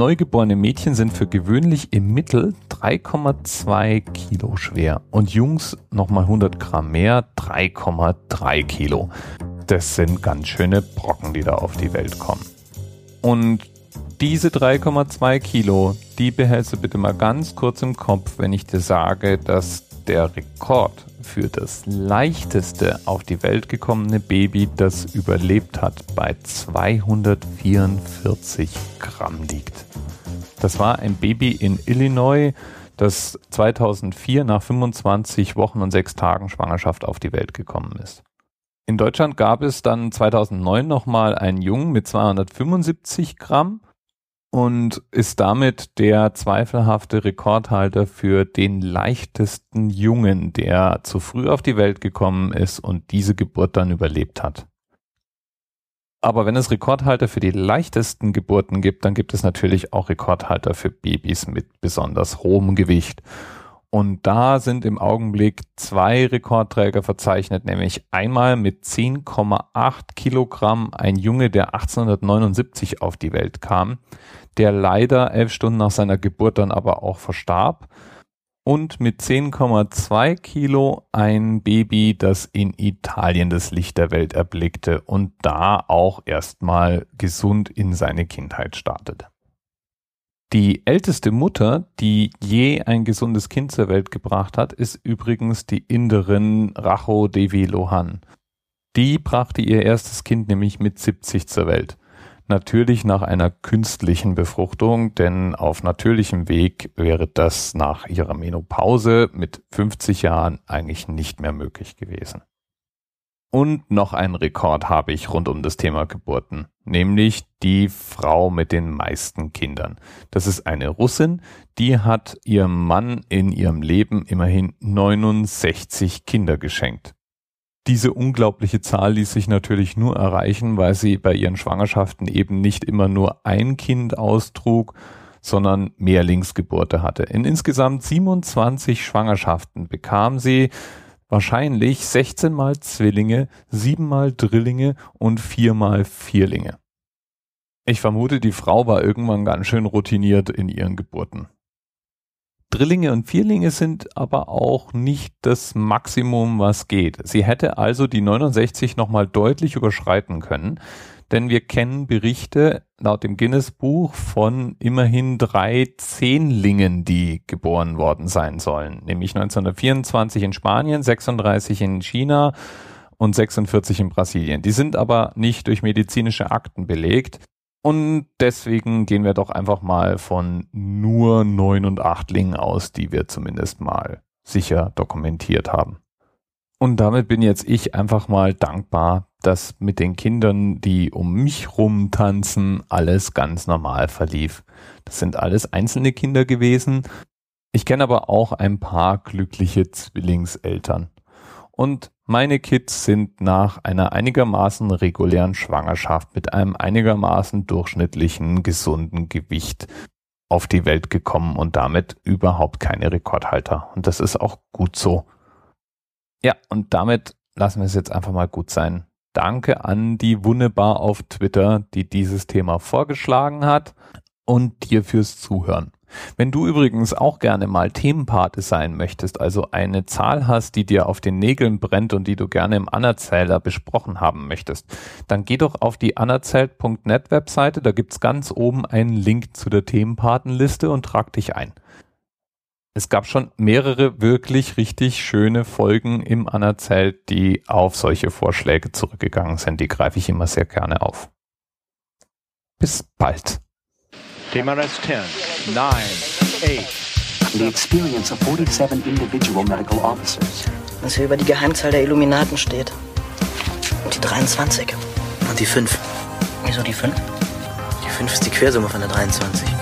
Neugeborene Mädchen sind für gewöhnlich im Mittel 3,2 Kilo schwer und Jungs nochmal 100 Gramm mehr, 3,3 Kilo. Das sind ganz schöne Brocken, die da auf die Welt kommen. Und diese 3,2 Kilo, die behältst du bitte mal ganz kurz im Kopf, wenn ich dir sage, dass der Rekord für das leichteste auf die Welt gekommene Baby, das überlebt hat, bei 244 Gramm liegt. Das war ein Baby in Illinois, das 2004 nach 25 Wochen und 6 Tagen Schwangerschaft auf die Welt gekommen ist. In Deutschland gab es dann 2009 nochmal einen Jungen mit 275 Gramm und ist damit der zweifelhafte Rekordhalter für den leichtesten Jungen, der zu früh auf die Welt gekommen ist und diese Geburt dann überlebt hat. Aber wenn es Rekordhalter für die leichtesten Geburten gibt, dann gibt es natürlich auch Rekordhalter für Babys mit besonders hohem Gewicht. Und da sind im Augenblick zwei Rekordträger verzeichnet, nämlich einmal mit 10,8 Kilogramm ein Junge, der 1879 auf die Welt kam, der leider elf Stunden nach seiner Geburt dann aber auch verstarb. Und mit 10,2 Kilo ein Baby, das in Italien das Licht der Welt erblickte und da auch erstmal gesund in seine Kindheit startete. Die älteste Mutter, die je ein gesundes Kind zur Welt gebracht hat, ist übrigens die Inderin Racho Devi Lohan. Die brachte ihr erstes Kind nämlich mit 70 zur Welt. Natürlich nach einer künstlichen Befruchtung, denn auf natürlichem Weg wäre das nach ihrer Menopause mit 50 Jahren eigentlich nicht mehr möglich gewesen. Und noch einen Rekord habe ich rund um das Thema Geburten, nämlich die Frau mit den meisten Kindern. Das ist eine Russin, die hat ihrem Mann in ihrem Leben immerhin 69 Kinder geschenkt. Diese unglaubliche Zahl ließ sich natürlich nur erreichen, weil sie bei ihren Schwangerschaften eben nicht immer nur ein Kind austrug, sondern Mehrlingsgeburte hatte. In insgesamt 27 Schwangerschaften bekam sie wahrscheinlich 16 mal Zwillinge, 7 mal Drillinge und 4 mal Vierlinge. Ich vermute, die Frau war irgendwann ganz schön routiniert in ihren Geburten. Drillinge und Vierlinge sind aber auch nicht das Maximum, was geht. Sie hätte also die 69 nochmal deutlich überschreiten können denn wir kennen Berichte laut dem Guinness-Buch von immerhin drei Zehnlingen, die geboren worden sein sollen, nämlich 1924 in Spanien, 36 in China und 46 in Brasilien. Die sind aber nicht durch medizinische Akten belegt. Und deswegen gehen wir doch einfach mal von nur neun und achtlingen aus, die wir zumindest mal sicher dokumentiert haben. Und damit bin jetzt ich einfach mal dankbar, dass mit den Kindern, die um mich rum tanzen, alles ganz normal verlief. Das sind alles einzelne Kinder gewesen. Ich kenne aber auch ein paar glückliche Zwillingseltern. Und meine Kids sind nach einer einigermaßen regulären Schwangerschaft mit einem einigermaßen durchschnittlichen, gesunden Gewicht auf die Welt gekommen und damit überhaupt keine Rekordhalter. Und das ist auch gut so. Ja, und damit lassen wir es jetzt einfach mal gut sein. Danke an die Wunderbar auf Twitter, die dieses Thema vorgeschlagen hat und dir fürs Zuhören. Wenn du übrigens auch gerne mal Themenpate sein möchtest, also eine Zahl hast, die dir auf den Nägeln brennt und die du gerne im Anerzähler besprochen haben möchtest, dann geh doch auf die anerzählt.net Webseite, da gibt's ganz oben einen Link zu der Themenpatenliste und trag dich ein es gab schon mehrere wirklich richtig schöne Folgen im Anerzählt, die auf solche Vorschläge zurückgegangen sind. Die greife ich immer sehr gerne auf. Bis bald. TMRS 10, 9, 8. The experience of 47 individual medical officers. Was hier über die Geheimzahl der Illuminaten steht. Und die 23. Und die 5. Wieso die 5? Die 5 ist die Quersumme von der 23.